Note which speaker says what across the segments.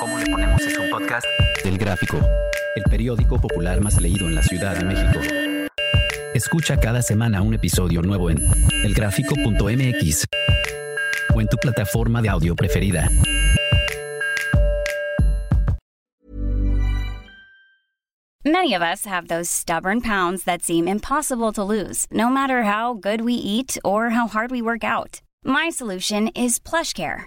Speaker 1: ¿Cómo le ponemos es un podcast? Del Gráfico, el periódico popular más leído en la Ciudad de México. Escucha cada semana un episodio nuevo en elgráfico.mx o en tu plataforma de audio preferida.
Speaker 2: Many of us have those stubborn pounds that seem impossible to lose, no matter how good we eat or how hard we work out. My solution is PlushCare.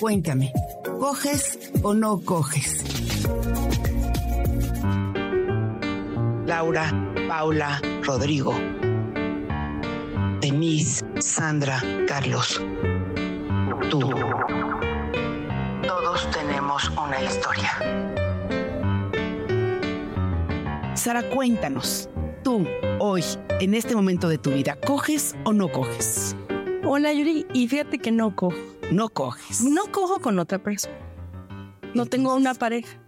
Speaker 3: Cuéntame, ¿coges o no coges? Laura, Paula, Rodrigo, Denise, Sandra, Carlos, tú. Todos tenemos una historia. Sara, cuéntanos, tú, hoy, en este momento de tu vida, ¿coges o no coges?
Speaker 4: Hola Yuri, y fíjate que no cojo.
Speaker 3: No coges.
Speaker 4: No cojo con otra persona. No tengo una pareja.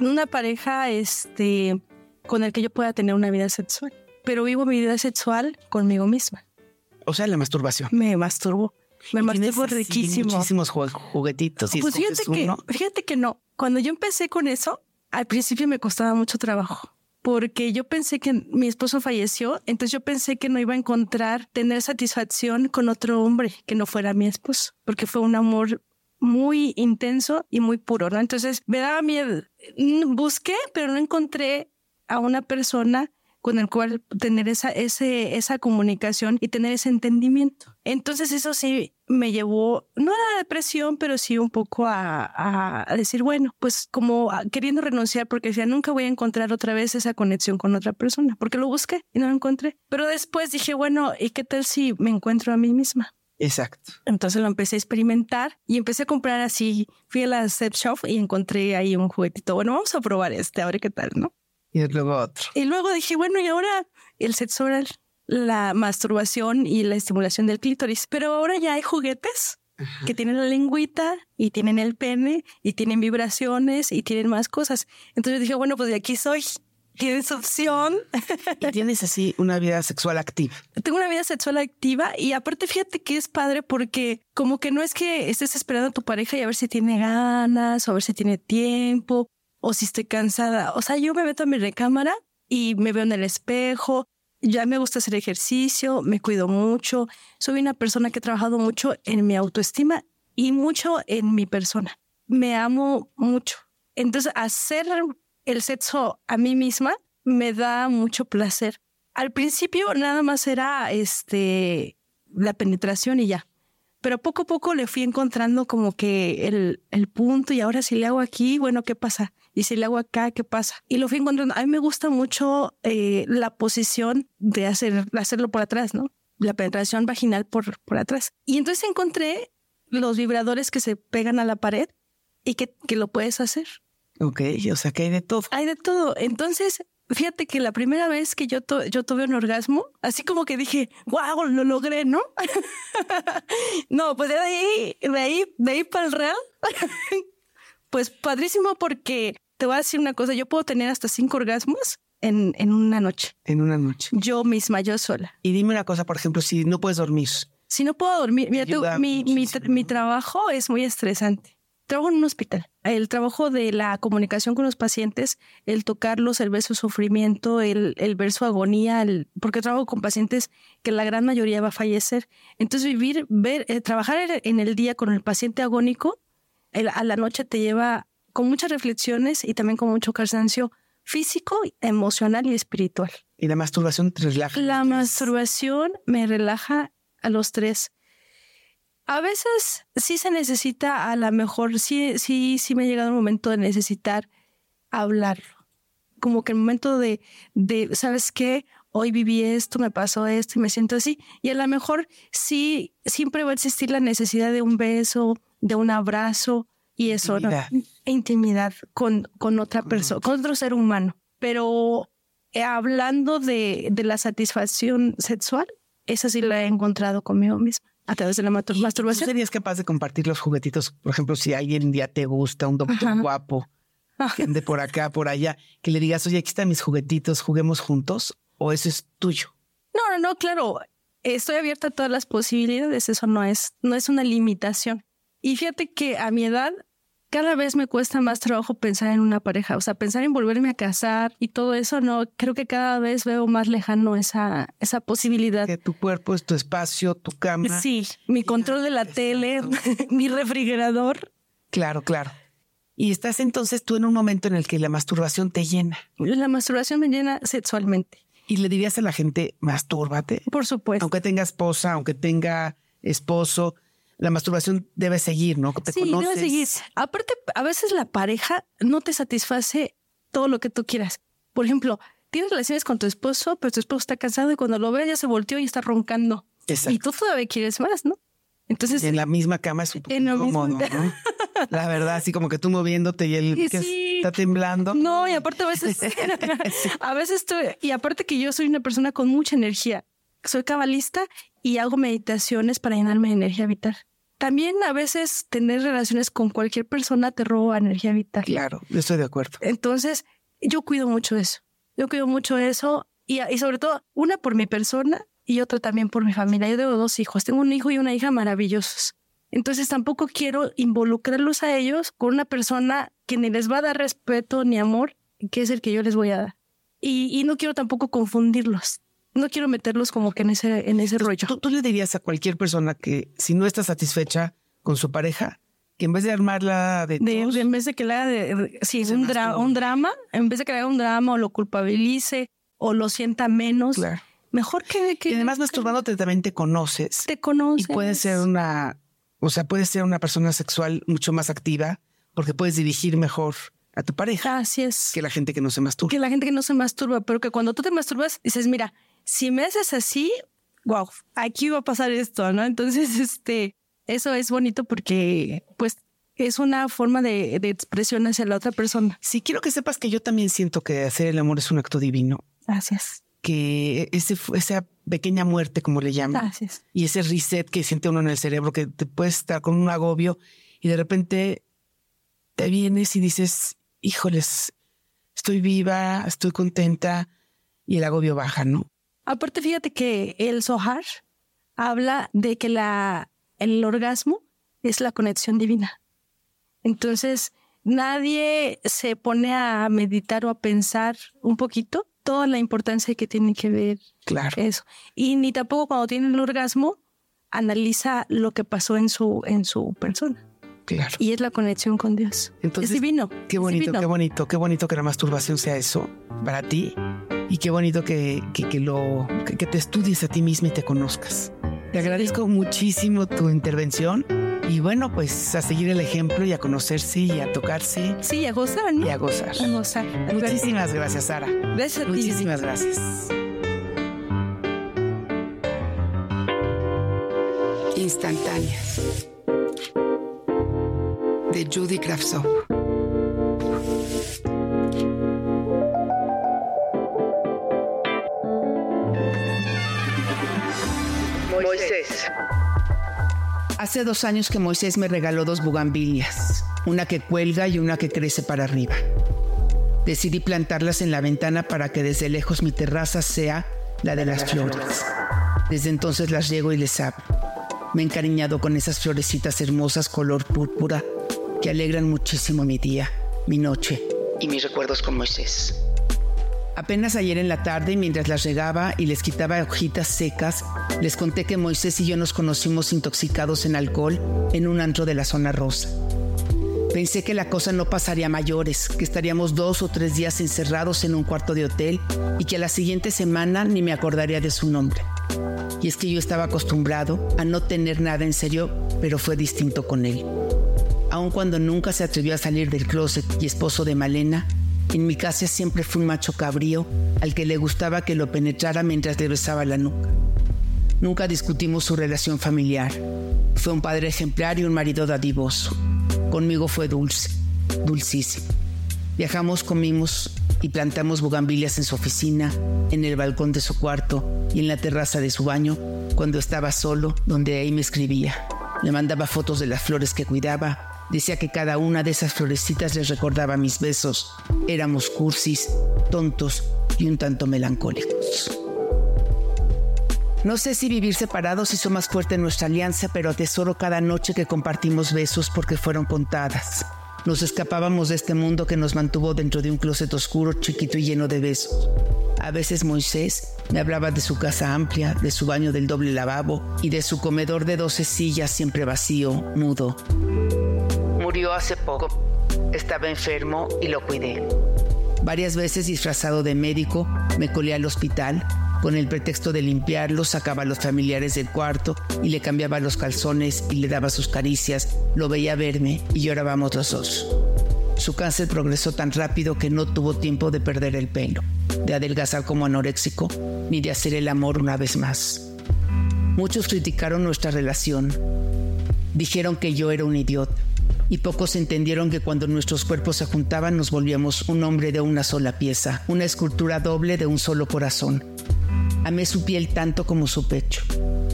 Speaker 4: Una pareja este, con el que yo pueda tener una vida sexual. Pero vivo mi vida sexual conmigo misma.
Speaker 3: O sea, la masturbación.
Speaker 4: Me masturbo. Me masturbo
Speaker 3: así
Speaker 4: riquísimo.
Speaker 3: Muchísimos ju- juguetitos.
Speaker 4: Pues fíjate que,
Speaker 3: uno.
Speaker 4: fíjate que no. Cuando yo empecé con eso, al principio me costaba mucho trabajo. Porque yo pensé que mi esposo falleció, entonces yo pensé que no iba a encontrar tener satisfacción con otro hombre que no fuera mi esposo, porque fue un amor muy intenso y muy puro, ¿no? Entonces me daba miedo. Mm, Busqué, pero no encontré a una persona con el cual tener esa, ese, esa comunicación y tener ese entendimiento. Entonces eso sí me llevó, no a la depresión, pero sí un poco a, a- decir, bueno, pues como queriendo renunciar porque decía, nunca voy a encontrar otra vez esa conexión con otra persona, porque lo busqué y no lo encontré. Pero después dije, bueno, ¿y qué tal si me encuentro a mí misma?
Speaker 3: Exacto.
Speaker 4: Entonces lo empecé a experimentar y empecé a comprar así. Fui a la Sex Shop y encontré ahí un juguetito. Bueno, vamos a probar este, a ver qué tal, ¿no?
Speaker 3: Y luego otro.
Speaker 4: Y luego dije, bueno, y ahora el sexo oral, la masturbación y la estimulación del clítoris. Pero ahora ya hay juguetes que tienen la lengüita y tienen el pene y tienen vibraciones y tienen más cosas. Entonces dije, bueno, pues de aquí soy. Tienes opción.
Speaker 3: Y tienes así una vida sexual activa.
Speaker 4: Tengo una vida sexual activa y aparte fíjate que es padre porque como que no es que estés esperando a tu pareja y a ver si tiene ganas o a ver si tiene tiempo o si estoy cansada. O sea, yo me meto a mi recámara y me veo en el espejo. Ya me gusta hacer ejercicio, me cuido mucho. Soy una persona que he trabajado mucho en mi autoestima y mucho en mi persona. Me amo mucho. Entonces, hacer el sexo a mí misma me da mucho placer. Al principio nada más era este la penetración y ya. Pero poco a poco le fui encontrando como que el, el punto y ahora si le hago aquí, bueno, ¿qué pasa? Y si le hago acá, ¿qué pasa? Y lo fui encontrando. A mí me gusta mucho eh, la posición de hacer, hacerlo por atrás, ¿no? La penetración vaginal por, por atrás. Y entonces encontré los vibradores que se pegan a la pared y que, que lo puedes hacer.
Speaker 3: Ok, o sea que hay de todo.
Speaker 4: Hay de todo. Entonces, fíjate que la primera vez que yo, tu- yo tuve un orgasmo, así como que dije, wow, lo logré, ¿no? no, pues de ahí, de ahí, de ahí para el real, pues padrísimo porque te voy a decir una cosa, yo puedo tener hasta cinco orgasmos en, en una noche.
Speaker 3: En una noche.
Speaker 4: Yo misma, yo sola.
Speaker 3: Y dime una cosa, por ejemplo, si no puedes dormir.
Speaker 4: Si no puedo dormir, mira tú, mi trabajo es muy estresante. Trabajo en un hospital. El trabajo de la comunicación con los pacientes, el tocarlos, el ver su sufrimiento, el, el ver su agonía, el- porque trabajo con pacientes que la gran mayoría va a fallecer. Entonces vivir, ver, eh, trabajar en el día con el paciente agónico, el- a la noche te lleva con muchas reflexiones y también con mucho cansancio físico, emocional y espiritual.
Speaker 3: Y la masturbación te relaja.
Speaker 4: La masturbación me relaja a los tres. A veces sí se necesita, a lo mejor sí, sí, sí me ha llegado el momento de necesitar hablarlo. Como que el momento de, de, ¿sabes qué? Hoy viví esto, me pasó esto y me siento así. Y a lo mejor sí, siempre va a existir la necesidad de un beso, de un abrazo, y eso,
Speaker 3: Intimidad.
Speaker 4: ¿no? Intimidad con, con otra persona, con otro ser humano. Pero eh, hablando de, de la satisfacción sexual, esa sí la he encontrado conmigo misma a través de la matur-
Speaker 3: ¿Tú
Speaker 4: masturbación.
Speaker 3: serías capaz de compartir los juguetitos? Por ejemplo, si alguien ya te gusta, un doctor
Speaker 4: Ajá.
Speaker 3: guapo, que ande por acá, por allá, que le digas, oye, aquí están mis juguetitos, juguemos juntos, o eso es tuyo.
Speaker 4: No, no, no, claro. Estoy abierta a todas las posibilidades. Eso no es, no es una limitación. Y fíjate que a mi edad cada vez me cuesta más trabajo pensar en una pareja. O sea, pensar en volverme a casar y todo eso, no, creo que cada vez veo más lejano esa, esa posibilidad.
Speaker 3: Que tu cuerpo es tu espacio, tu cama.
Speaker 4: Sí, mi control de la tele, mi refrigerador.
Speaker 3: Claro, claro. Y estás entonces tú en un momento en el que la masturbación te llena.
Speaker 4: La masturbación me llena sexualmente,
Speaker 3: Y le dirías a la gente, mastúrbate.
Speaker 4: por supuesto.
Speaker 3: Aunque tenga esposa, aunque tenga esposo, la masturbación debe seguir, ¿no? Te
Speaker 4: Sí,
Speaker 3: conoces.
Speaker 4: debe seguir. Aparte, a veces la pareja no te satisface todo lo que tú quieras. Por ejemplo, tienes relaciones con tu esposo, pero tu esposo está cansado y cuando lo ve ya se volteó y está roncando.
Speaker 3: Exacto.
Speaker 4: Y tú todavía quieres más, ¿no? Entonces,
Speaker 3: En la misma cama es un poco incómodo, ¿no? La verdad, así como que tú moviéndote y él
Speaker 4: Y
Speaker 3: que
Speaker 4: sí.
Speaker 3: está temblando.
Speaker 4: no, y aparte a veces, a veces estoy, y aparte que yo soy una persona con mucha energía, soy cabalista y hago meditaciones para llenarme de energía vital. También a veces tener relaciones con cualquier persona te roba energía vital.
Speaker 3: Claro, estoy de acuerdo.
Speaker 4: Entonces, yo cuido mucho eso. Yo cuido mucho eso y, y sobre todo, una por mi persona y otra también por mi familia. Yo tengo dos hijos. Tengo un hijo y una hija maravillosos. Entonces, tampoco quiero involucrarlos a ellos con una persona que ni les va a dar respeto ni amor, que es el que yo les voy a dar. Y, y no quiero tampoco confundirlos. No quiero meterlos como que en ese, en ese rollo.
Speaker 3: ¿Tú, tú le dirías a cualquier persona que si no está satisfecha con su pareja, que en vez de armarla de,
Speaker 4: De, de- en vez de que le haga de- sí, un, dra- un drama, en vez de que le haga un drama o lo culpabilice o lo sienta menos,
Speaker 3: claro.
Speaker 4: mejor que, que
Speaker 3: Y además masturbándote también te conoces
Speaker 4: te conoces.
Speaker 3: y puedes ser una, o sea, puedes ser una persona sexual mucho más activa porque puedes dirigir mejor a tu pareja
Speaker 4: Así es.
Speaker 3: que la gente que no se masturba.
Speaker 4: Que la gente que no se masturba, pero que cuando tú te masturbas dices, mira, si me haces así, wow, aquí va a pasar esto, ¿no? Entonces, este, eso es bonito porque, pues, es una forma de, de expresión hacia la otra persona.
Speaker 3: Sí, quiero que sepas que yo también siento que hacer el amor es un acto divino,
Speaker 4: Gracias.
Speaker 3: que ese, esa pequeña muerte, como le llaman,
Speaker 4: Gracias.
Speaker 3: y ese reset que siente uno en el cerebro, que te puedes estar con un agobio y de repente te vienes y dices, híjoles, estoy viva, estoy contenta y el agobio baja, ¿no?
Speaker 4: Aparte, fíjate que el Zohar habla de que la, el orgasmo es la conexión divina. Entonces, nadie se pone a meditar o a pensar un poquito toda la importancia que tiene que ver
Speaker 3: Claro.
Speaker 4: eso. Y ni tampoco cuando tiene el orgasmo analiza lo que pasó en su, en su persona.
Speaker 3: Claro.
Speaker 4: Y es la conexión con Dios.
Speaker 3: Entonces,
Speaker 4: es divino.
Speaker 3: Qué bonito,
Speaker 4: divino.
Speaker 3: qué bonito, qué bonito que la masturbación sea eso para ti y qué bonito que, que, que lo que, que te estudies a ti misma y te conozcas. Te agradezco muchísimo tu intervención y bueno, pues a seguir el ejemplo y a conocerse y a tocarse
Speaker 4: Sí, a gozar, ¿no?
Speaker 3: y a gozar.
Speaker 4: A gozar.
Speaker 3: Muchísimas gracias, Sara.
Speaker 4: Gracias a ti.
Speaker 3: Muchísimas gracias.
Speaker 5: Instantáneas. De Judy Kravtsov.
Speaker 6: Moisés. Hace dos años que Moisés me regaló dos bugambilias, una que cuelga y una que crece para arriba. Decidí plantarlas en la ventana para que desde lejos mi terraza sea la de las flores. Desde entonces las llego y les abro. Me he encariñado con esas florecitas hermosas color púrpura que alegran muchísimo mi día, mi noche y mis recuerdos con Moisés. Apenas ayer en la tarde, mientras las regaba y les quitaba hojitas secas, les conté que Moisés y yo nos conocimos intoxicados en alcohol en un antro de la zona rosa. Pensé que la cosa no pasaría a mayores, que estaríamos dos o tres días encerrados en un cuarto de hotel y que a la siguiente semana ni me acordaría de su nombre. Y es que yo estaba acostumbrado a no tener nada en serio, pero fue distinto con él. Aun cuando nunca se atrevió a salir del closet y esposo de Malena, en mi casa siempre fue un macho cabrío al que le gustaba que lo penetrara mientras le besaba la nuca. Nunca discutimos su relación familiar. Fue un padre ejemplar y un marido dadivoso. Conmigo fue dulce, dulcísimo. Viajamos, comimos y plantamos bugambilias en su oficina, en el balcón de su cuarto y en la terraza de su baño cuando estaba solo, donde ahí me escribía. Le mandaba fotos de las flores que cuidaba. Decía que cada una de esas florecitas les recordaba mis besos. Éramos cursis, tontos y un tanto melancólicos. No sé si vivir separados hizo más fuerte nuestra alianza, pero atesoro cada noche que compartimos besos porque fueron contadas. Nos escapábamos de este mundo que nos mantuvo dentro de un closet oscuro, chiquito y lleno de besos. A veces Moisés me hablaba de su casa amplia, de su baño del doble lavabo y de su comedor de doce sillas siempre vacío, mudo. Hace poco. Estaba enfermo y lo cuidé. Varias veces disfrazado de médico, me colé al hospital. Con el pretexto de limpiarlo, sacaba a los familiares del cuarto y le cambiaba los calzones y le daba sus caricias. Lo veía verme y llorábamos los dos. Su cáncer progresó tan rápido que no tuvo tiempo de perder el pelo, de adelgazar como anoréxico, ni de hacer el amor una vez más. Muchos criticaron nuestra relación. Dijeron que yo era un idiota y pocos entendieron que cuando nuestros cuerpos se juntaban nos volvíamos un hombre de una sola pieza, una escultura doble de un solo corazón. Amé su piel tanto como su pecho,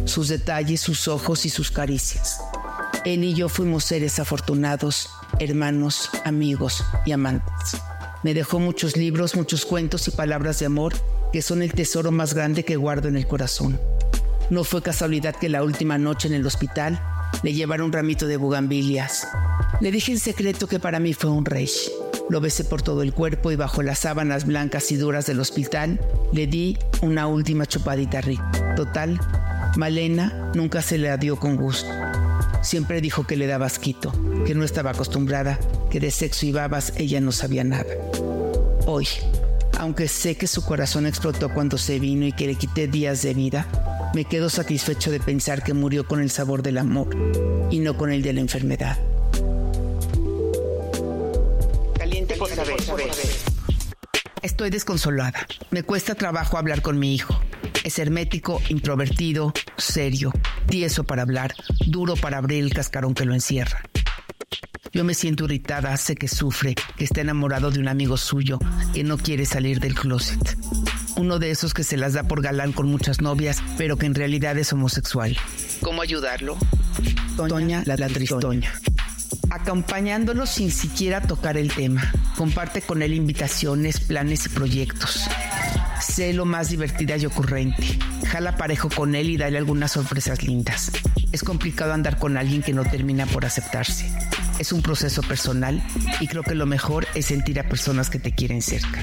Speaker 6: sus detalles, sus ojos y sus caricias. Él y yo fuimos seres afortunados, hermanos, amigos y amantes. Me dejó muchos libros, muchos cuentos y palabras de amor que son el tesoro más grande que guardo en el corazón. No fue casualidad que la última noche en el hospital le llevaron un ramito de bugambilias. Le dije en secreto que para mí fue un rey. Lo besé por todo el cuerpo y bajo las sábanas blancas y duras del hospital le di una última chupadita rica. Total, Malena nunca se le dio con gusto. Siempre dijo que le daba asquito, que no estaba acostumbrada, que de sexo y babas ella no sabía nada. Hoy, aunque sé que su corazón explotó cuando se vino y que le quité días de vida, me quedo satisfecho de pensar que murió con el sabor del amor y no con el de la enfermedad. Estoy desconsolada. Me cuesta trabajo hablar con mi hijo. Es hermético, introvertido, serio, tieso para hablar, duro para abrir el cascarón que lo encierra. Yo me siento irritada, sé que sufre, que está enamorado de un amigo suyo, que no quiere salir del closet. Uno de esos que se las da por galán con muchas novias, pero que en realidad es homosexual. ¿Cómo ayudarlo? Toña, la, la tristoña. Acompañándolo sin siquiera tocar el tema. Comparte con él invitaciones, planes y proyectos. Sé lo más divertida y ocurrente. Jala parejo con él y dale algunas sorpresas lindas. Es complicado andar con alguien que no termina por aceptarse. Es un proceso personal y creo que lo mejor es sentir a personas que te quieren cerca.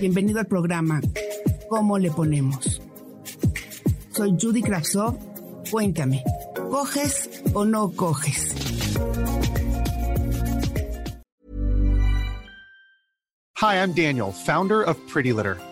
Speaker 6: Bienvenido al programa ¿Cómo le ponemos? Soy Judy Kravsov. Cuéntame, ¿coges o no coges?
Speaker 7: Hi, I'm Daniel, founder of Pretty Litter.